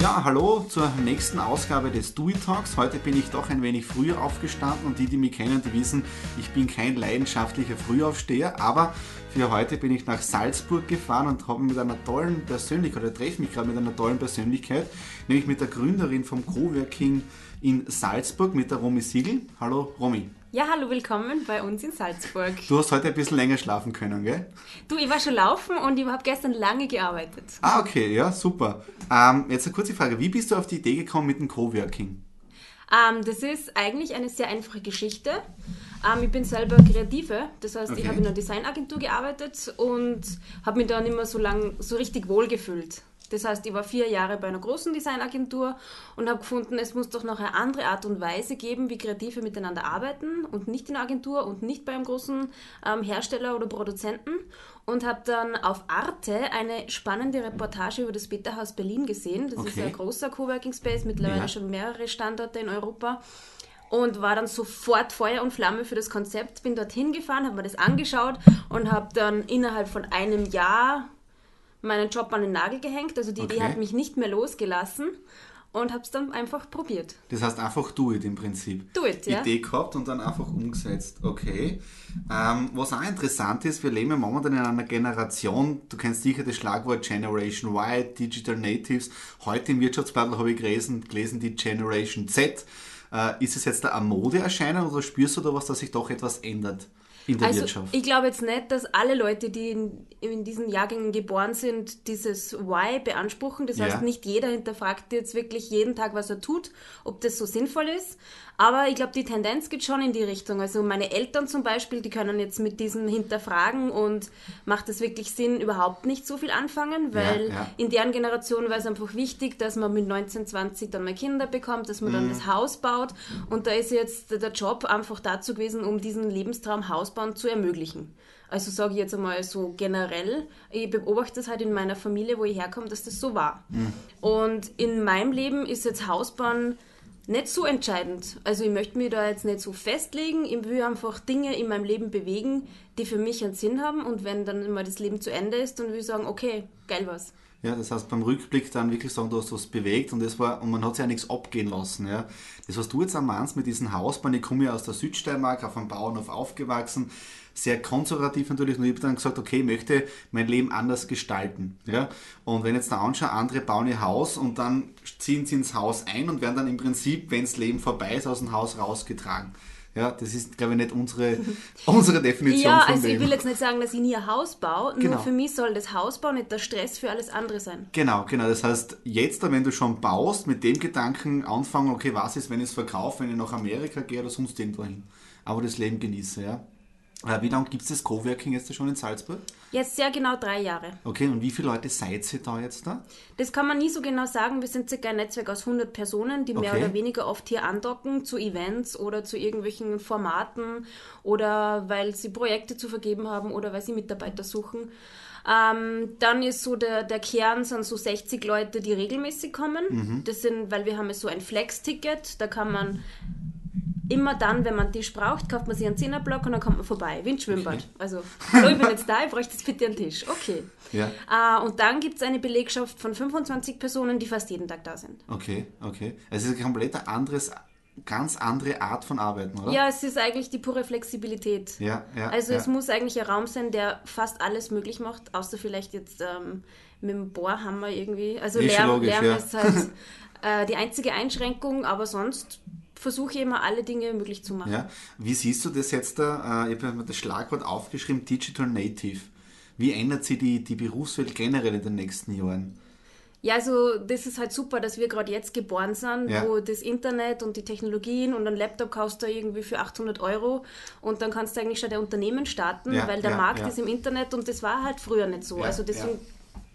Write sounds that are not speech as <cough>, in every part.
Ja, hallo zur nächsten Ausgabe des It Talks. Heute bin ich doch ein wenig früher aufgestanden und die, die mich kennen, die wissen, ich bin kein leidenschaftlicher Frühaufsteher, aber für heute bin ich nach Salzburg gefahren und habe mit einer tollen Persönlichkeit, oder treffe mich gerade mit einer tollen Persönlichkeit, nämlich mit der Gründerin vom Coworking in Salzburg, mit der Romy Siegel. Hallo Romy. Ja, hallo, willkommen bei uns in Salzburg. Du hast heute ein bisschen länger schlafen können, gell? Du, ich war schon laufen und ich habe gestern lange gearbeitet. Ah, okay, ja, super. Ähm, jetzt eine kurze Frage. Wie bist du auf die Idee gekommen mit dem Coworking? Ähm, das ist eigentlich eine sehr einfache Geschichte. Ähm, ich bin selber Kreative, das heißt, Okay. ich habe in einer Designagentur gearbeitet und habe mich da nicht mehr so lang so richtig wohl gefühlt. Das heißt, ich war vier Jahre bei einer großen Designagentur und habe gefunden, es muss doch noch eine andere Art und Weise geben, wie Kreative miteinander arbeiten und nicht in der Agentur und nicht bei einem großen ähm, Hersteller oder Produzenten. Und habe dann auf Arte eine spannende Reportage über das Beta-Haus Berlin gesehen. Das ist Okay. ein großer Coworking Space, mittlerweile Ja. schon mehrere Standorte in Europa und war dann sofort Feuer und Flamme für das Konzept. Bin dorthin gefahren, habe mir das angeschaut und habe dann innerhalb von einem Jahr meinen Job an den Nagel gehängt. Also die Idee Okay. hat mich nicht mehr losgelassen und habe es dann einfach probiert. Das heißt einfach do it im Prinzip. Do it, ja. Idee gehabt und dann einfach umgesetzt. Okay. Ähm, was auch interessant ist, wir leben ja momentan in einer Generation, du kennst sicher das Schlagwort Generation Y, Digital Natives. Heute im Wirtschaftsblatt habe ich gelesen, gelesen die Generation Z. Äh, ist es jetzt da eine Modeerscheinung oder spürst du da was, dass sich doch etwas ändert in der Also ich glaube jetzt nicht, dass alle Leute, die in, in diesen Jahrgängen geboren sind, dieses Why beanspruchen. Das Ja. heißt, nicht jeder hinterfragt jetzt wirklich jeden Tag, was er tut, ob das so sinnvoll ist. Aber ich glaube, die Tendenz geht schon in die Richtung. Also meine Eltern zum Beispiel, die können jetzt mit diesem Hinterfragen und macht es wirklich Sinn, überhaupt nicht so viel anfangen, weil ja. in deren Generation war es einfach wichtig, dass man mit 19, 20 dann mal Kinder bekommt, dass man Mhm. dann das Haus baut. Und da ist jetzt der Job einfach dazu gewesen, um diesen Lebenstraum Haus bauen zu ermöglichen. Also sage ich jetzt einmal so generell, ich beobachte das halt in meiner Familie, wo ich herkomme, dass das so war. Mhm. Und in meinem Leben ist jetzt Hausbauen nicht so entscheidend. Also ich möchte mich da jetzt nicht so festlegen. Ich will einfach Dinge in meinem Leben bewegen, die für mich einen Sinn haben. Und wenn dann mal das Leben zu Ende ist, dann will ich sagen, okay, geil was. Ja, das heißt beim Rückblick dann wirklich sagen, du hast was bewegt und das war, und man hat sich ja nichts abgehen lassen. Ja. Das, was du jetzt am meinst mit diesem Hausbahn, ich komme ja aus der Südsteiermark, auf einem Bauernhof aufgewachsen, sehr konservativ natürlich, und ich habe dann gesagt, okay, ich möchte mein Leben anders gestalten. Ja. Und wenn ich jetzt da anschaue, andere bauen ihr Haus und dann ziehen sie ins Haus ein und werden dann im Prinzip, wenn das Leben vorbei ist, aus dem Haus rausgetragen. Ja, das ist, glaube ich, nicht unsere, <laughs> unsere Definition Ja, von also ich will jetzt nicht sagen, dass ich nie ein Haus baue, Genau. nur für mich soll das Hausbau nicht der Stress für alles andere sein. Genau, genau. Das heißt, jetzt, wenn du schon baust, mit dem Gedanken anfangen, okay, was ist, wenn ich es verkaufe, wenn ich nach Amerika gehe oder sonst irgendwo hin. Aber das Leben genieße, ja. Äh, Wie lange gibt es das Coworking jetzt schon in Salzburg? Jetzt sehr genau drei Jahre. Okay, und wie viele Leute seid ihr da jetzt da? Das kann man nie so genau sagen. Wir sind circa ein Netzwerk aus 100 Personen, die mehr Okay. oder weniger oft hier andocken zu Events oder zu irgendwelchen Formaten oder weil sie Projekte zu vergeben haben oder weil sie Mitarbeiter suchen. Ähm, dann ist so der, der Kern sind so 60 Leute, die regelmäßig kommen. Das sind, weil wir haben so ein Flex-Ticket, da kann man immer dann, wenn man einen Tisch braucht, kauft man sich einen Zehnerblock und dann kommt man vorbei, wie ein Schwimmbad. Okay. <laughs> Also, hallo, ich bin jetzt da, ich bräuchte jetzt bitte einen Tisch. Okay. Ja. Äh, und dann gibt es eine Belegschaft von 25 Personen, die fast jeden Tag da sind. Okay, okay. Es ist eine komplett anderes, ganz andere Art von Arbeiten, oder? Ja, es ist eigentlich die pure Flexibilität. Ja, ja, also ja. es muss eigentlich ein Raum sein, der fast alles möglich macht, außer vielleicht jetzt ähm, mit dem Bohrhammer irgendwie. Also Ist Lärm, logisch, Lärm ja. ist halt <laughs> äh, die einzige Einschränkung, aber sonst versuche immer alle Dinge möglich zu machen. Ja. Wie siehst du das jetzt da? Äh, Ich habe mir das Schlagwort aufgeschrieben, Digital Native. Wie ändert sich die, die Berufswelt generell in den nächsten Jahren? Ja, also das ist halt super, dass wir gerade jetzt geboren sind, Ja. wo das Internet und die Technologien und ein Laptop kaufst du irgendwie für 800 Euro und dann kannst du eigentlich schon dein Unternehmen starten, Ja, weil der ja, Markt ist im Internet und das war halt früher nicht so. Also deswegen.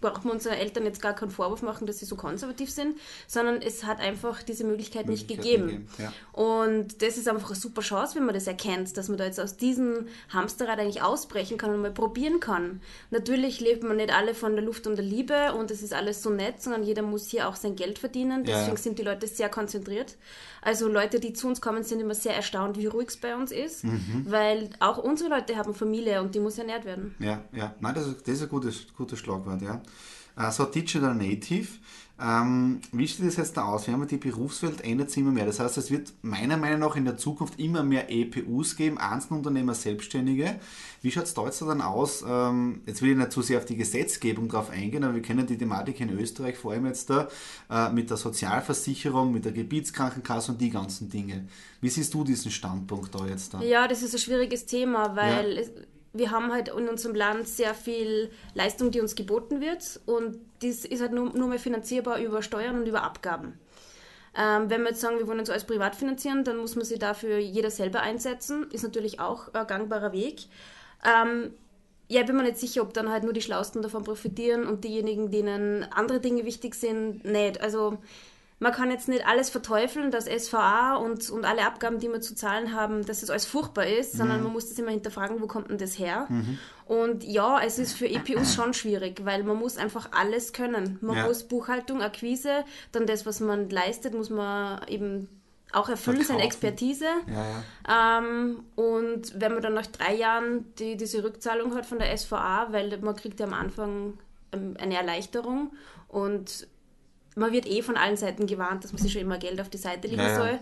Brauchen wir unseren Eltern jetzt gar keinen Vorwurf machen, dass sie so konservativ sind, sondern es hat einfach diese Möglichkeit, nicht Möglichkeit gegeben. gegeben, ja. Und das ist einfach eine super Chance, wenn man das erkennt, dass man da jetzt aus diesem Hamsterrad eigentlich ausbrechen kann und mal probieren kann. Natürlich lebt man nicht alle von der Luft und der Liebe und es ist alles so nett, sondern jeder muss hier auch sein Geld verdienen. Deswegen ja. sind die Leute sehr konzentriert. Also Leute, die zu uns kommen, sind immer sehr erstaunt, wie ruhig es bei uns ist, Mhm. weil auch unsere Leute haben Familie und die muss ernährt werden. Ja, ja. Nein, das ist, das ist ein gutes, gutes Schlagwort, ja. So Digital Native. Ähm, wie sieht das jetzt da aus? Wir haben die Berufswelt ändert sich immer mehr. Das heißt, es wird meiner Meinung nach in der Zukunft immer mehr EPUs geben, Einzelunternehmer, Selbstständige. Wie schaut es da jetzt dann aus? Ähm, jetzt will ich nicht zu sehr auf die Gesetzgebung drauf eingehen, aber wir kennen die Thematik in Österreich, vor allem jetzt da äh, mit der Sozialversicherung, mit der Gebietskrankenkasse und die ganzen Dinge. Wie siehst du diesen Standpunkt da jetzt da? Ja, das ist ein schwieriges Thema, weil ja. Wir haben halt in unserem Land sehr viel Leistung, die uns geboten wird und das ist halt nur, nur mehr finanzierbar über Steuern und über Abgaben. Ähm, wenn wir jetzt sagen, wir wollen uns alles privat finanzieren, dann muss man sich dafür jeder selber einsetzen. Ist natürlich auch ein gangbarer Weg. Ähm, ja, bin mir nicht sicher, ob dann halt nur die Schlausten davon profitieren und diejenigen, denen andere Dinge wichtig sind, nicht. Also man kann jetzt nicht alles verteufeln, dass SVA und, und alle Abgaben, die wir zu zahlen haben, dass es alles furchtbar ist, mhm. sondern man muss das immer hinterfragen, wo kommt denn das her? Mhm. Und ja, es ist für EPUs schon schwierig, weil man muss einfach alles können. Man ja. muss Buchhaltung, Akquise, dann das, was man leistet, muss man eben auch erfüllen, Verkaufen. seine Expertise. Ja, ja. Ähm, und wenn man dann nach drei Jahren die, diese Rückzahlung hat von der SVA, weil man kriegt ja am Anfang ähm, eine Erleichterung und man wird eh von allen Seiten gewarnt, dass man sich schon immer Geld auf die Seite legen ja, soll.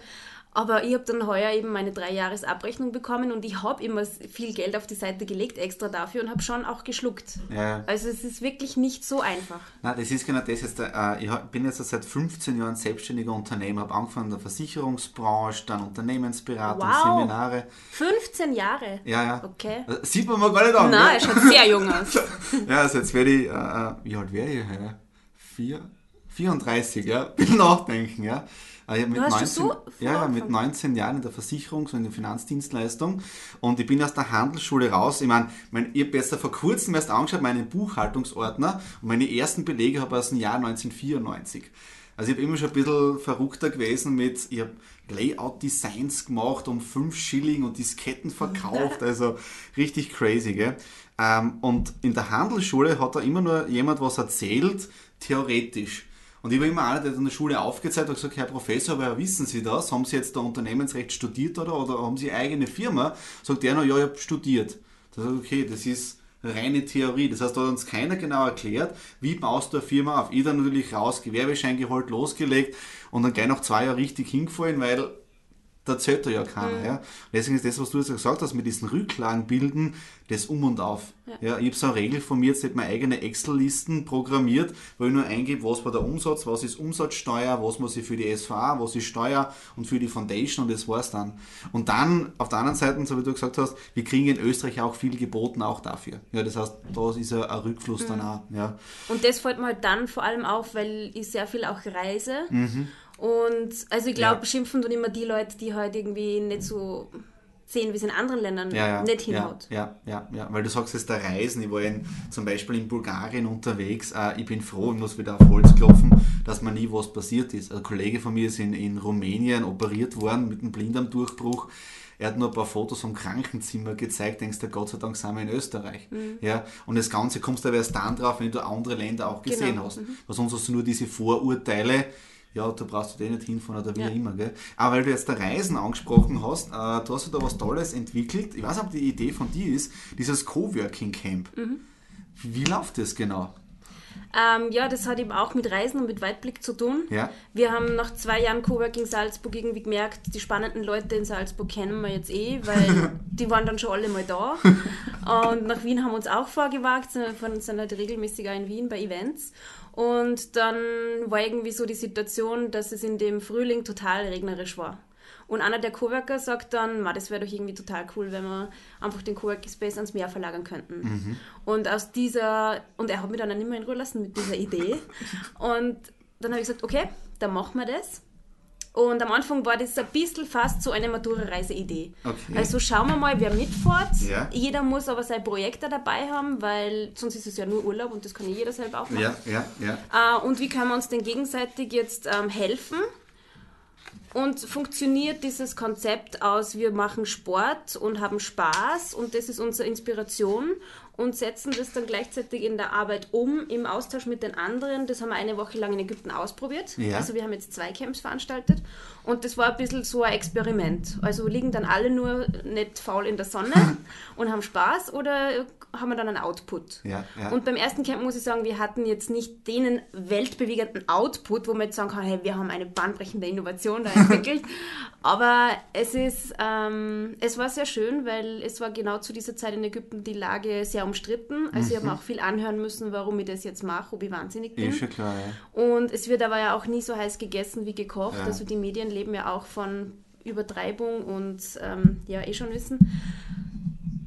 Aber ich habe dann heuer eben meine drei Jahres Abrechnung bekommen und ich habe immer viel Geld auf die Seite gelegt, extra dafür und habe schon auch geschluckt. Ja. Also es ist wirklich nicht so einfach. Na, das ist genau das jetzt. Äh, ich bin jetzt seit 15 Jahren selbstständiger Unternehmer, habe angefangen in der Versicherungsbranche, dann Unternehmensberatung, wow. Seminare. 15 Jahre? Ja, ja. Okay. Äh, sieht man mal gar nicht an. Nein, er schaut sehr jung aus. <laughs> ja, also jetzt werde ich, äh, äh wie alt werde ich? Vier? 34, ja, <laughs> bin nachdenken, ja. Ich mit, 19, so ja, ja, mit 19 Jahren in der Versicherung, so in der Finanzdienstleistung. Und ich bin aus der Handelsschule raus. Ich meine, mein, ich habe besser vor kurzem erst angeschaut, meinen Buchhaltungsordner und meine ersten Belege habe ich aus dem Jahr 1994. Also ich habe immer schon ein bisschen verrückter gewesen mit, ich habe Layout-Designs gemacht um 5 Schilling und Disketten <laughs> verkauft, also richtig crazy, gell? Ähm, und in der Handelsschule hat da immer nur jemand was erzählt, theoretisch. Und ich war immer einer, der in der Schule aufgezeigt hat und gesagt, Herr Professor, aber wissen Sie das? Haben Sie jetzt da Unternehmensrecht studiert oder, oder haben Sie eigene Firma? Sagt der noch, ja, ich habe studiert. Da ich, okay, das ist reine Theorie. Das heißt, da hat uns keiner genau erklärt, wie baust du eine Firma auf. Ich dann natürlich raus, Gewerbeschein geholt, losgelegt und dann gleich noch zwei Jahre richtig hingefallen, weil da zählt ja keiner. Mhm. Ja. Deswegen ist das, was du jetzt gesagt hast, mit diesen Rücklagen bilden, das um und auf. Ja. ja ich habe so eine Regel von mir, jetzt habe meine eigene Excel-Listen programmiert, wo ich nur eingebe, was war der Umsatz, was ist Umsatzsteuer, was muss ich für die SVA, was ist Steuer und für die Foundation und das war's dann. Und dann auf der anderen Seite, so wie du gesagt hast, wir kriegen in Österreich auch viel geboten, auch dafür. Ja, das heißt, da ist ein, Rückfluss mhm. dann auch. Ja. Und das fällt mir halt dann vor allem auf, weil ich sehr viel auch reise. Mhm. Und also ich glaube, ja. schimpfen tun immer die Leute, die halt irgendwie nicht so sehen, wie es in anderen Ländern ja, ja, nicht hinhaut. Ja, ja, ja, weil du sagst jetzt der Reisen, ich war in, zum Beispiel in Bulgarien unterwegs, äh, ich bin froh, ich muss wieder auf Holz klopfen, dass mir nie was passiert ist. Ein Kollege von mir ist in, in Rumänien operiert worden mit einem Blinddarmdurchbruch. Er hat nur ein paar Fotos vom Krankenzimmer gezeigt, denkst du, Gott sei Dank sind wir in Österreich. Mhm. Ja, und das Ganze kommst du aber erst dann drauf, wenn du andere Länder auch gesehen genau. hast. Mhm. Weil sonst hast du nur diese Vorurteile, ja, da brauchst du den nicht hinfahren oder wie ja. immer. Gell? Aber weil du jetzt der Reisen angesprochen hast, äh, du hast du da was Tolles entwickelt. Ich weiß nicht, ob die Idee von dir ist, dieses Coworking Camp. Mhm. Wie läuft das genau? Ähm, ja, das hat eben auch mit Reisen und mit Weitblick zu tun. Ja. Wir haben nach zwei Jahren Coworking Salzburg irgendwie gemerkt, die spannenden Leute in Salzburg kennen wir jetzt eh, weil <laughs> die waren dann schon alle mal da. <laughs> Und nach Wien haben wir uns auch vorgewagt, sind halt regelmäßig auch in Wien bei Events. Und dann war irgendwie so die Situation, dass es in dem Frühling total regnerisch war. Und einer der Coworker sagt dann, das wäre doch irgendwie total cool, wenn wir einfach den Coworking Space ans Meer verlagern könnten. Mhm. Und aus dieser, und er hat mich dann nicht mehr in Ruhe lassen mit dieser Idee. <laughs> und dann habe ich gesagt, okay, dann machen wir das. Und am Anfang war das ein bisschen fast so eine Matura-Reise-Idee. Okay. Also schauen wir mal, wer mitfährt. Ja. Jeder muss aber sein Projekt da dabei haben, weil sonst ist es ja nur Urlaub und das kann jeder selber auch machen. Ja, ja, ja. Äh, und wie können wir uns denn gegenseitig jetzt ähm, helfen? Und funktioniert dieses Konzept aus, wir machen Sport und haben Spaß und das ist unsere Inspiration und setzen das dann gleichzeitig in der Arbeit um, im Austausch mit den anderen. Das haben wir eine Woche lang in Ägypten ausprobiert. Ja. Also wir haben jetzt zwei Camps veranstaltet und das war ein bisschen so ein Experiment. Also liegen dann alle nur nicht faul in der Sonne <laughs> und haben Spaß oder haben wir dann einen Output? Ja, ja. Und beim ersten Camp muss ich sagen, wir hatten jetzt nicht den weltbewegenden Output, wo man jetzt sagen kann, hey, wir haben eine bahnbrechende Innovation da entwickelt. <laughs> Aber es ist, ähm, es war sehr schön, weil es war genau zu dieser Zeit in Ägypten die Lage sehr umstritten. Also ich habe mir auch viel anhören müssen, warum ich das jetzt mache, ob ich wahnsinnig bin. Ist schon klar, ja. Und es wird aber ja auch nie so heiß gegessen wie gekocht. Ja. Also die Medien leben ja auch von Übertreibung und ähm, ja, eh schon wissen.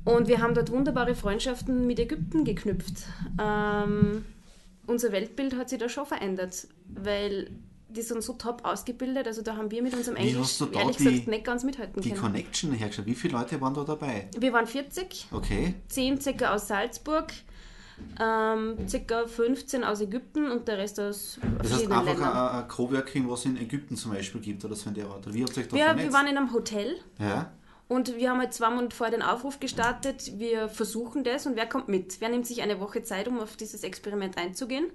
Und wir haben dort wunderbare Freundschaften mit Ägypten geknüpft. Ähm, unser Weltbild hat sich da schon verändert, weil die sind so top ausgebildet. Also da haben wir mit unserem Wie Englisch hast du da ehrlich die- gesagt nicht ganz mithalten Die können. Connection hergestellt. Wie viele Leute waren da dabei? Wir waren 40, Okay. 10 circa aus Salzburg, ähm, circa 15 aus Ägypten und der Rest aus Das heißt einfach Ländern. ein, ein Coworking, was es in Ägypten zum Beispiel gibt oder so in der Art. Wie habt ihr euch da Wir, vernetzt? wir waren in einem Hotel ja? und wir haben halt zwei Monate vorher den Aufruf gestartet, wir versuchen das und wer kommt mit? Wer nimmt sich eine Woche Zeit, um auf dieses Experiment einzugehen?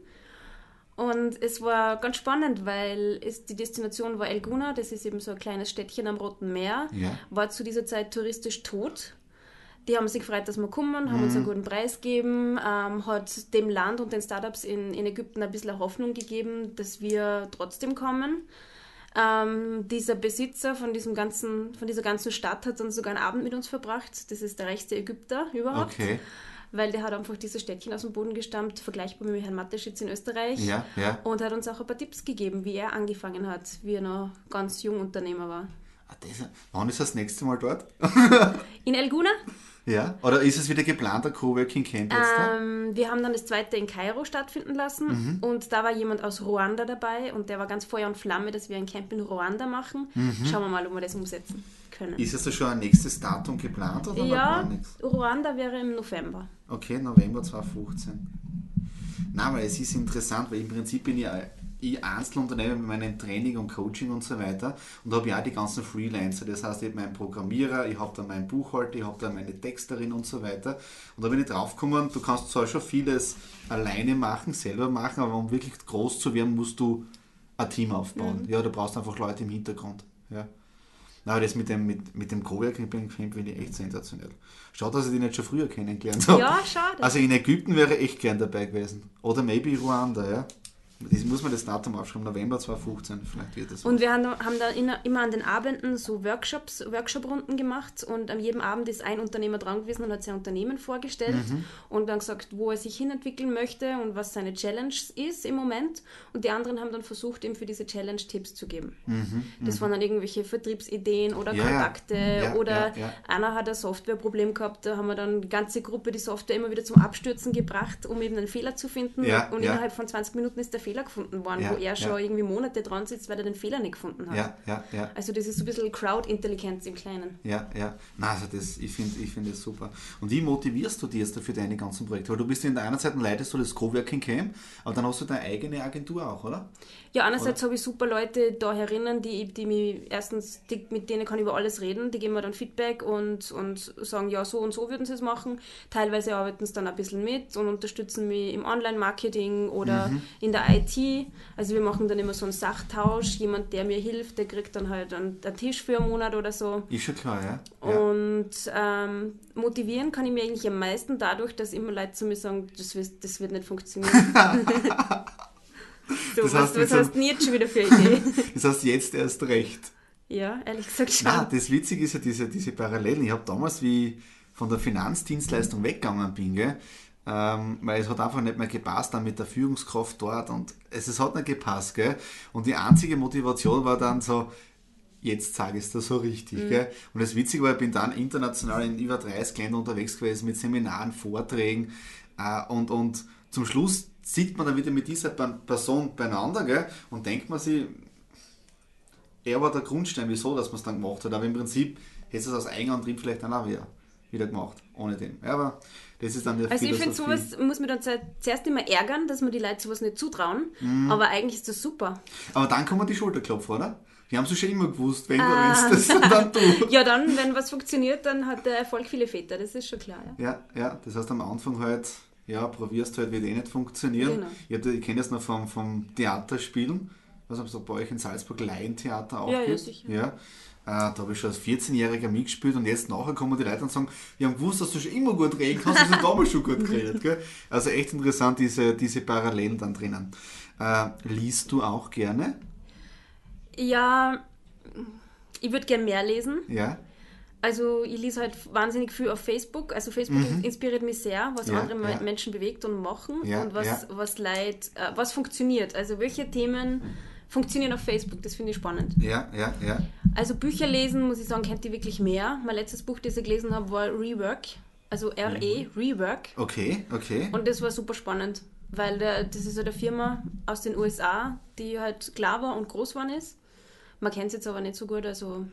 Und es war ganz spannend, weil es, die Destination war El Guna, das ist eben so ein kleines Städtchen am Roten Meer, Ja. war zu dieser Zeit touristisch tot. Die haben sich gefreut, dass wir kommen, haben uns einen guten Preis gegeben, ähm, hat dem Land und den Startups in, in Ägypten ein bisschen Hoffnung gegeben, dass wir trotzdem kommen. Ähm, dieser Besitzer von, diesem ganzen, von dieser ganzen Stadt hat dann sogar einen Abend mit uns verbracht. Das ist der reichste Ägypter überhaupt. Okay. Weil der hat einfach dieses Städtchen aus dem Boden gestammt, vergleichbar mit Herrn Mateschitz in Österreich. Ja, ja. Und hat uns auch ein paar Tipps gegeben, wie er angefangen hat, wie er noch ganz jung Unternehmer war. Ah, das, wann ist das nächste Mal dort? <laughs> In El Guna? Ja? Oder ist es wieder geplanter Coworking Camp jetzt? Ähm, wir haben dann das zweite in Kairo stattfinden lassen Mhm. und da war jemand aus Ruanda dabei und der war ganz Feuer und Flamme, dass wir ein Camp in Ruanda machen. Mhm. Schauen wir mal, ob wir das umsetzen können. Ist da schon ein nächstes Datum geplant oder ja, gar nichts? Ruanda wäre im November. Okay, November 2015. Nein, weil es ist interessant, weil im Prinzip bin ich, ein- ich Einzelunternehmer mit meinem Training und Coaching und so weiter und habe ja auch die ganzen Freelancer. Das heißt, ich habe meinen Programmierer, ich habe dann meinen Buchhalter, ich habe dann meine Texterin und so weiter. Und da bin ich draufgekommen, du kannst zwar schon vieles alleine machen, selber machen, aber um wirklich groß zu werden, musst du ein Team aufbauen. Ja, du brauchst einfach Leute im Hintergrund. Ja. Na, aber das mit dem, mit, mit dem Coworking Camp finde ich echt sensationell. Schade, dass ich die nicht schon früher kennengelernt habe. Ja, schade. Also in Ägypten wäre ich echt gern dabei gewesen. Oder maybe Ruanda, ja. Das muss man das Datum aufschreiben, November 2015, vielleicht wird das. Und wir haben, haben da immer an den Abenden so Workshops, Workshop-Runden gemacht und an jedem Abend ist ein Unternehmer dran gewesen und hat sein Unternehmen vorgestellt Mhm. und dann gesagt, wo er sich hinentwickeln möchte und was seine Challenge ist im Moment. Und die anderen haben dann versucht, ihm für diese Challenge Tipps zu geben. das waren dann irgendwelche Vertriebsideen oder Mhm, Ja. Kontakte Ja, oder ja, einer hat ein Softwareproblem gehabt, da haben wir dann die ganze Gruppe die Software immer wieder zum Abstürzen gebracht, um eben einen Fehler zu finden. Und innerhalb von 20 Minuten ist der Fehler gefunden worden, Ja, wo er schon ja. irgendwie Monate dran sitzt, weil er den Fehler nicht gefunden hat. ja, ja, ja. Also das ist so ein bisschen Crowd-Intelligenz im Kleinen. Ja, ja. Nein, also das, ich finde ich find das super. Und wie motivierst du dich jetzt für deine ganzen Projekte? Weil du bist ja in der einen Seite leitest du das Coworking Camp, aber dann hast du deine eigene Agentur auch, oder? Ja, einerseits habe ich super Leute da herinnen, die, die mich erstens, die, mit denen kann ich über alles reden, die geben mir dann Feedback und, und sagen, ja, so und so würden sie es machen. Teilweise arbeiten sie dann ein bisschen mit und unterstützen mich im Online-Marketing oder Mhm. in der IT. Also wir machen dann immer so einen Sachtausch, jemand, der mir hilft, der kriegt dann halt einen, einen Tisch für einen Monat oder so. Ist schon klar, ja? Und ähm, motivieren kann ich mir eigentlich am meisten dadurch, dass immer Leute zu mir sagen, das wird, das wird nicht funktionieren. <laughs> so, Das was, heißt, was so- hast du jetzt schon wieder für eine Idee? <laughs> Das heißt, jetzt erst recht. ja, ehrlich gesagt schon. Nein, das Witzige ist ja diese, diese Parallelen. Ich habe damals, wie ich von der Finanzdienstleistung weggegangen bin, gell, ähm, weil es hat einfach nicht mehr gepasst dann mit der Führungskraft dort und es, es hat nicht gepasst. Gell? Und die einzige Motivation war dann so, jetzt sage ich es dir so richtig. Gell? Und das Witzige war, ich bin dann international in über 30 Ländern unterwegs gewesen mit Seminaren, Vorträgen äh, und, und zum Schluss sieht man dann wieder mit dieser Person beieinander gell? und denkt man sich, er war der Grundstein, wieso dass man es dann gemacht hat. Aber im Prinzip hätte es aus Eigenantrieb vielleicht dann auch wieder, wieder gemacht, ohne dem. Ja, aber das ist dann der Also ich finde, sowas muss mir dann zu- zuerst immer ärgern, dass man die Leute sowas nicht zutrauen. Mhm. Aber eigentlich ist das super. Aber dann kommen die Schulterklopfer, oder? Wir haben es schon immer gewusst, wenn Ah. du willst, das dann <laughs> du. Ja, dann, wenn was funktioniert, dann hat der Erfolg viele Väter, das ist schon klar. Ja. Ja, ja, das heißt am Anfang halt, ja, probierst halt, wird eh nicht funktionieren. Genau. Ich, hab, ich kenne das noch vom, vom Theaterspielen, was haben so bei euch in Salzburg Laientheater auch Ja, ja, gibt. sicher. Ja, äh, da habe ich schon als 14-Jähriger mitgespielt und jetzt nachher kommen die Leute und sagen, wir haben gewusst, dass du schon immer gut reden kannst, hast du damals schon gut geredet. Gell? <laughs> Also echt interessant, diese, diese Parallelen dann drinnen. Äh, liest du auch gerne? Ja, ich würde gerne mehr lesen. Ja. Also ich lese halt wahnsinnig viel auf Facebook. Also Facebook inspiriert mich sehr, was Mhm. Ja, andere ja. Menschen bewegt und machen Ja, und was, was Leid, äh, was funktioniert. Also welche Themen funktionieren auf Facebook, das finde ich spannend. Ja, ja, ja. Also Bücher lesen, muss ich sagen, kennt ihr wirklich mehr. Mein letztes Buch, das ich gelesen habe, war Rework. Also R-E, Rework. Okay, okay. Und das war super spannend, weil der, das ist so eine Firma aus den USA, die halt klar war und groß geworden ist. Man kennt es jetzt aber nicht so gut, also...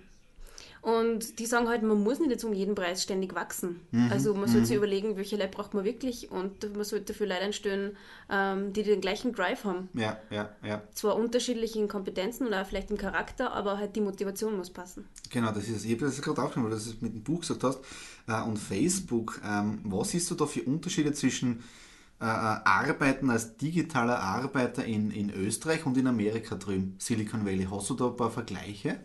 Und die sagen halt, man muss nicht jetzt um jeden Preis ständig wachsen. also man sollte sich überlegen, welche Leute braucht man wirklich und man sollte für Leute einstellen, ähm, die den gleichen Drive haben. Ja, ja, ja. Zwar unterschiedlich in Kompetenzen oder vielleicht im Charakter, aber halt die Motivation muss passen. Genau, das ist, ich habe das gerade aufgenommen, weil du das mit dem Buch gesagt hast. Äh, und Facebook, ähm, was siehst du da für Unterschiede zwischen äh, äh, Arbeiten als digitaler Arbeiter in, in Österreich und in Amerika drüben, Silicon Valley? Hast du da ein paar Vergleiche?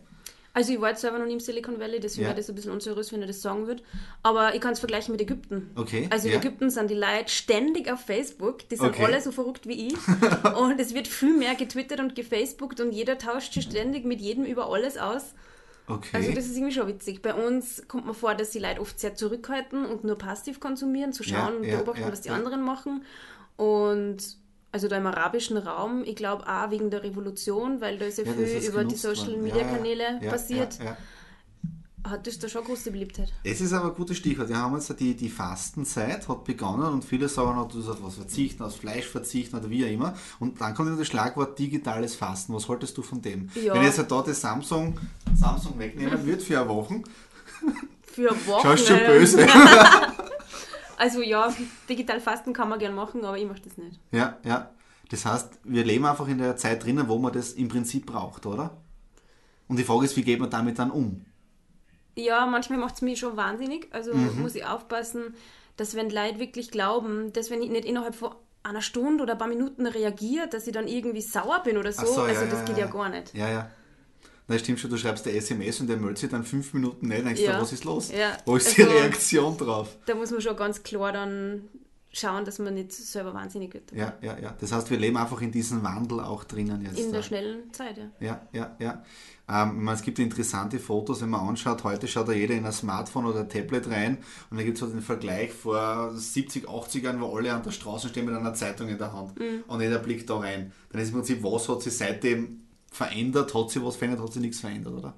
Also ich war jetzt selber noch nie im Silicon Valley, deswegen Ja. wäre das ein bisschen unseriös, wenn er das sagen würde. Aber ich kann es vergleichen mit Ägypten. Okay, Also in ja. Ägypten sind die Leute ständig auf Facebook, die sind Okay. alle so verrückt wie ich. <laughs> und es wird viel mehr getwittert und gefacebookt und jeder tauscht sich ständig mit jedem über alles aus. Okay. Also das ist irgendwie schon witzig. Bei uns kommt mir vor, dass die Leute oft sehr zurückhalten und nur passiv konsumieren, zu Ja, schauen und ja, beobachten, ja, was die anderen machen. Und also da im arabischen Raum, ich glaube auch wegen der Revolution, weil da ist ja, Ja, viel ist über die Social. Media Ja, Kanäle ja, passiert, hat das da schon große Beliebtheit. Es ist aber ein gutes Stichwort. Wir haben jetzt die, die Fastenzeit hat begonnen und viele sagen, du sollst was verzichten, auf Fleisch verzichten oder wie auch immer. Und dann kommt immer das Schlagwort digitales Fasten. Was haltest du von dem? Wenn ich jetzt da das Samsung, Samsung wegnehmen <laughs> würde für eine Woche, Für Wochen. schaust du schon böse. <laughs> <laughs> Also ja, <laughs> digital Fasten kann man gern machen, aber ich mache das nicht. ja, ja. Das heißt, wir leben einfach in der Zeit drinnen, wo man das im Prinzip braucht, oder? Und die Frage ist, wie geht man damit dann um? Ja, manchmal macht es mich schon wahnsinnig. Also Mhm. muss ich aufpassen, dass wenn Leute wirklich glauben, dass wenn ich nicht innerhalb von einer Stunde oder ein paar Minuten reagiere, dass ich dann irgendwie sauer bin oder so. So, ja, also ja, das geht ja. ja gar nicht. Ja, ja. Na, stimmt schon, du schreibst der SMS und der meldet sich dann fünf Minuten nicht, denkst Ja. du, was ist los? Ja, Wo ist die also- Reaktion drauf? Da muss man schon ganz klar dann schauen, dass man nicht selber wahnsinnig wird. Ja, ja, ja. Das heißt, wir leben einfach in diesem Wandel auch drinnen jetzt. In der da. schnellen Zeit, ja. Ja, ja, ja. Ähm, es gibt interessante Fotos, wenn man anschaut, heute schaut da jeder in ein Smartphone oder ein Tablet rein und da gibt es so den Vergleich vor 70, 80 Jahren, wo alle an der Straße stehen mit einer Zeitung in der Hand Mhm. und jeder blickt da rein. Dann ist im Prinzip, was hat sich seitdem verändert? Hat sich was verändert? Hat sich nichts verändert, oder?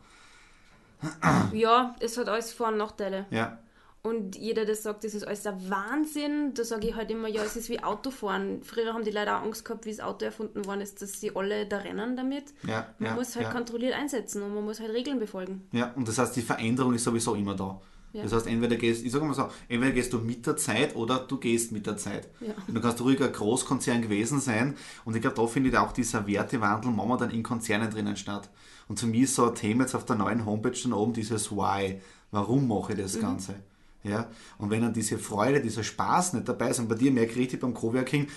Ja, es hat alles Vor- und Nachteile. Ja, Und jeder, der sagt, das ist alles ein Wahnsinn, da sage ich halt immer, ja, es ist wie Autofahren. Früher haben die Leute auch Angst gehabt, wie das Auto erfunden worden ist, dass sie alle da rennen damit. ja, Man ja. muss halt ja. kontrolliert einsetzen und man muss halt Regeln befolgen. Ja, und das heißt, die Veränderung ist sowieso immer da. Ja. Das heißt, entweder gehst, ich sage mal so, entweder gehst du mit der Zeit oder du gehst mit der Zeit. Ja. Und du kannst ruhig ein Großkonzern gewesen sein. Und ich glaube, da findet auch dieser Wertewandel momentan in Konzernen drinnen statt. Und zu mir ist so ein Thema jetzt auf der neuen Homepage dann oben dieses Why. Warum mache ich Mhm. das Ganze? Ja? Und wenn dann diese Freude, dieser Spaß nicht dabei ist, und bei dir merke ich richtig beim Coworking,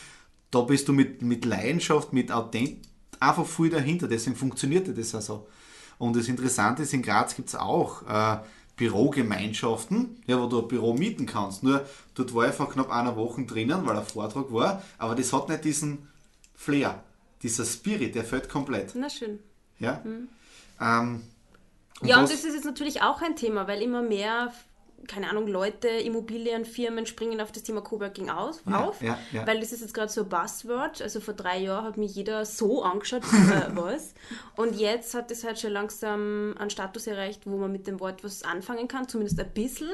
da bist du mit, mit Leidenschaft, mit Authent einfach viel dahinter. Deswegen funktioniert das auch so. Und das Interessante ist, in Graz gibt es auch äh, Bürogemeinschaften, ja, wo du ein Büro mieten kannst. Nur dort war ich vor knapp einer Woche drinnen, weil ein Vortrag war, aber das hat nicht diesen Flair, dieser Spirit, der fällt komplett. Na schön. Ja, Mhm. ähm, und ja, und das ist jetzt natürlich auch ein Thema, weil immer mehr, keine Ahnung, Leute, Immobilienfirmen springen auf das Thema Coworking aus, Ja, auf, ja, ja. weil das ist jetzt gerade so ein Buzzword. Also vor drei Jahren hat mich jeder so angeschaut, äh, <laughs> was. Und jetzt hat es halt schon langsam einen Status erreicht, wo man mit dem Wort was anfangen kann, zumindest ein bisschen.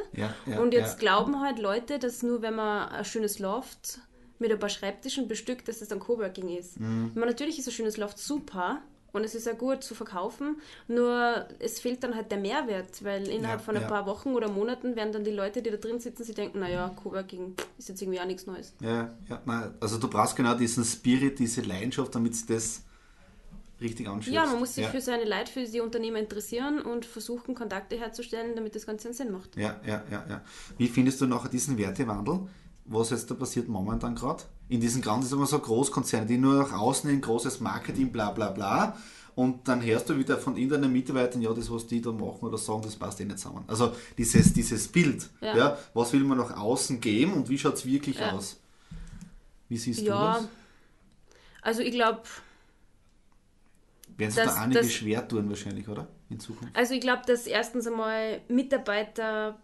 Und jetzt glauben halt Leute, dass nur wenn man ein schönes Loft mit ein paar Schreibtischen bestückt, dass das dann Coworking ist. Mhm. Meine, natürlich ist ein schönes Loft super und es ist ja gut zu verkaufen, nur es fehlt dann halt der Mehrwert, weil innerhalb Ja, von ein ja. paar Wochen oder Monaten werden dann die Leute, die da drin sitzen, sie denken, naja, Coworking ist jetzt irgendwie auch nichts Neues. Ja, ja, nein, also du brauchst genau diesen Spirit, diese Leidenschaft, damit sich das richtig anschaust. Ja, man muss sich ja. für seine Leute, für die Unternehmer interessieren und versuchen, Kontakte herzustellen, damit das Ganze einen Sinn macht. Ja, ja, ja, ja. Wie findest du nachher diesen Wertewandel? Was jetzt da passiert momentan gerade? In diesen ganzen, wir so, Großkonzernen, die nur nach außen ein großes Marketing, bla bla bla. Und dann hörst du wieder von irgendeinen Mitarbeitern, ja, das, was die da machen oder sagen, das passt eh nicht zusammen. Also dieses, dieses Bild, ja. Ja. was will man nach außen geben und wie schaut es wirklich Ja. aus? Wie siehst du Ja, das? also ich glaube, Werden sich da einige das- schwer tun wahrscheinlich, oder? In Zukunft. Also ich glaube, dass erstens einmal Mitarbeiter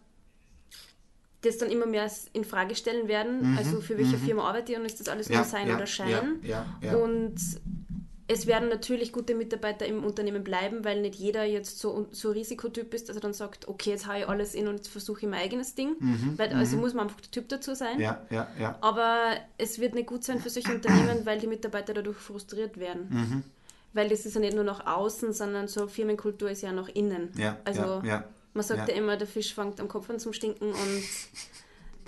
das dann immer mehr in Frage stellen werden. Also für welche Firma arbeite ich und ist das alles nur Sein oder Schein? Ja, ja, ja. Und es werden natürlich gute Mitarbeiter im Unternehmen bleiben, weil nicht jeder jetzt so, so ein Risikotyp ist, dass er dann sagt, okay, jetzt haue ich alles in und jetzt versuche ich mein eigenes Ding. weil, also muss man einfach der Typ dazu sein. Mhm, ja, ja, ja. Aber es wird nicht gut sein für solche Unternehmen, weil die Mitarbeiter dadurch frustriert werden. Mhm. Weil das ist ja nicht nur nach außen, sondern so Firmenkultur ist ja nach innen. Ja, also ja, ja. Man sagt ja. ja. immer, der Fisch fängt am Kopf an zum Stinken und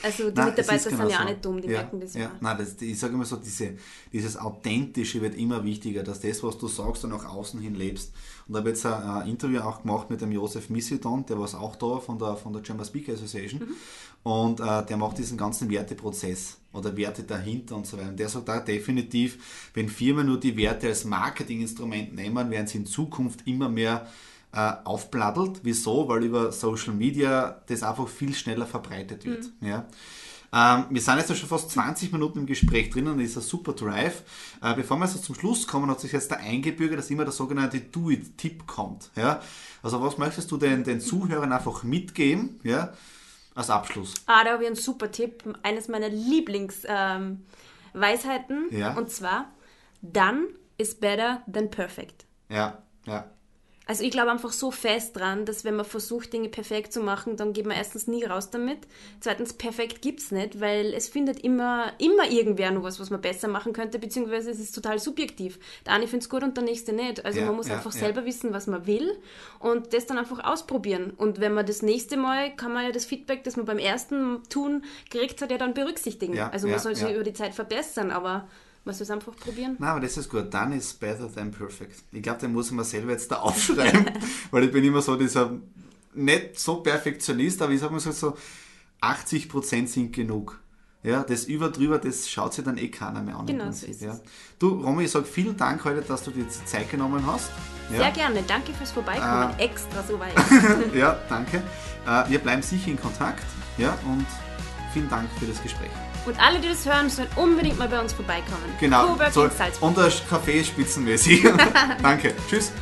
also die Nein, Mitarbeiter ist sind genau ja auch so. nicht dumm, die ja, merken das ja. ja. Nein, das, ich sage immer so, diese, dieses Authentische wird immer wichtiger, dass das, was du sagst, dann nach außen hin lebst. Und da habe jetzt ein, Interview auch gemacht mit dem Josef Missidon, der war auch da von der, von der German Speaker Association. Mhm. Und äh, der macht diesen ganzen Werteprozess oder Werte dahinter und so weiter. Und der sagt auch definitiv, wenn Firmen nur die Werte als Marketinginstrument nehmen, werden sie in Zukunft immer mehr äh, aufplattelt. Wieso? Weil über Social Media das einfach viel schneller verbreitet wird. Ja. Ähm, wir sind jetzt schon fast 20 Minuten im Gespräch drinnen, das ist ein super Drive. Äh, bevor wir jetzt zum Schluss kommen, hat sich jetzt da eingebürgert, dass immer der sogenannte Do-It-Tipp kommt. Ja? Also was möchtest du den, den Zuhörern einfach mitgeben, ja? als Abschluss? Ah, da habe ich einen super Tipp. Eines meiner Lieblingsweisheiten. Ähm. Ja. Und zwar, done is better than perfect. Ja, ja, Also ich glaube einfach so fest dran, dass wenn man versucht, Dinge perfekt zu machen, dann geht man erstens nie raus damit. Zweitens, perfekt gibt's nicht, weil es findet immer, immer irgendwer nur was, was man besser machen könnte, beziehungsweise es ist total subjektiv. Der eine findet es gut und der nächste nicht. Also Ja, man muss ja, einfach ja. selber wissen, was man will und das dann einfach ausprobieren. Und wenn man das nächste Mal, kann man ja das Feedback, das man beim ersten Tun gekriegt hat, ja dann berücksichtigen. Also man soll sich über die Zeit verbessern, aber man soll es einfach probieren. Na, aber das ist gut. Done is better than perfect. Ich glaube, den muss ich mir selber jetzt da <laughs> aufschreiben, weil ich bin immer so dieser, nicht so Perfektionist, aber ich sage mal so, so 80% sind genug. Ja, das über drüber, das schaut sich dann eh keiner mehr an. Genau, so ist ja. es. Du, Romy, ich sage vielen Dank heute, dass du dir jetzt Zeit genommen hast. Sehr Ja, gerne. Danke fürs Vorbeikommen. Äh. Extra so weit. <laughs> ja danke. Äh, wir bleiben sicher in Kontakt. Ja, und vielen Dank für das Gespräch. Und alle, die das hören, sollen unbedingt mal bei uns vorbeikommen. Genau. Coburg So, Salzburg. und der Kaffee spitzenmäßig. <laughs> danke. Tschüss.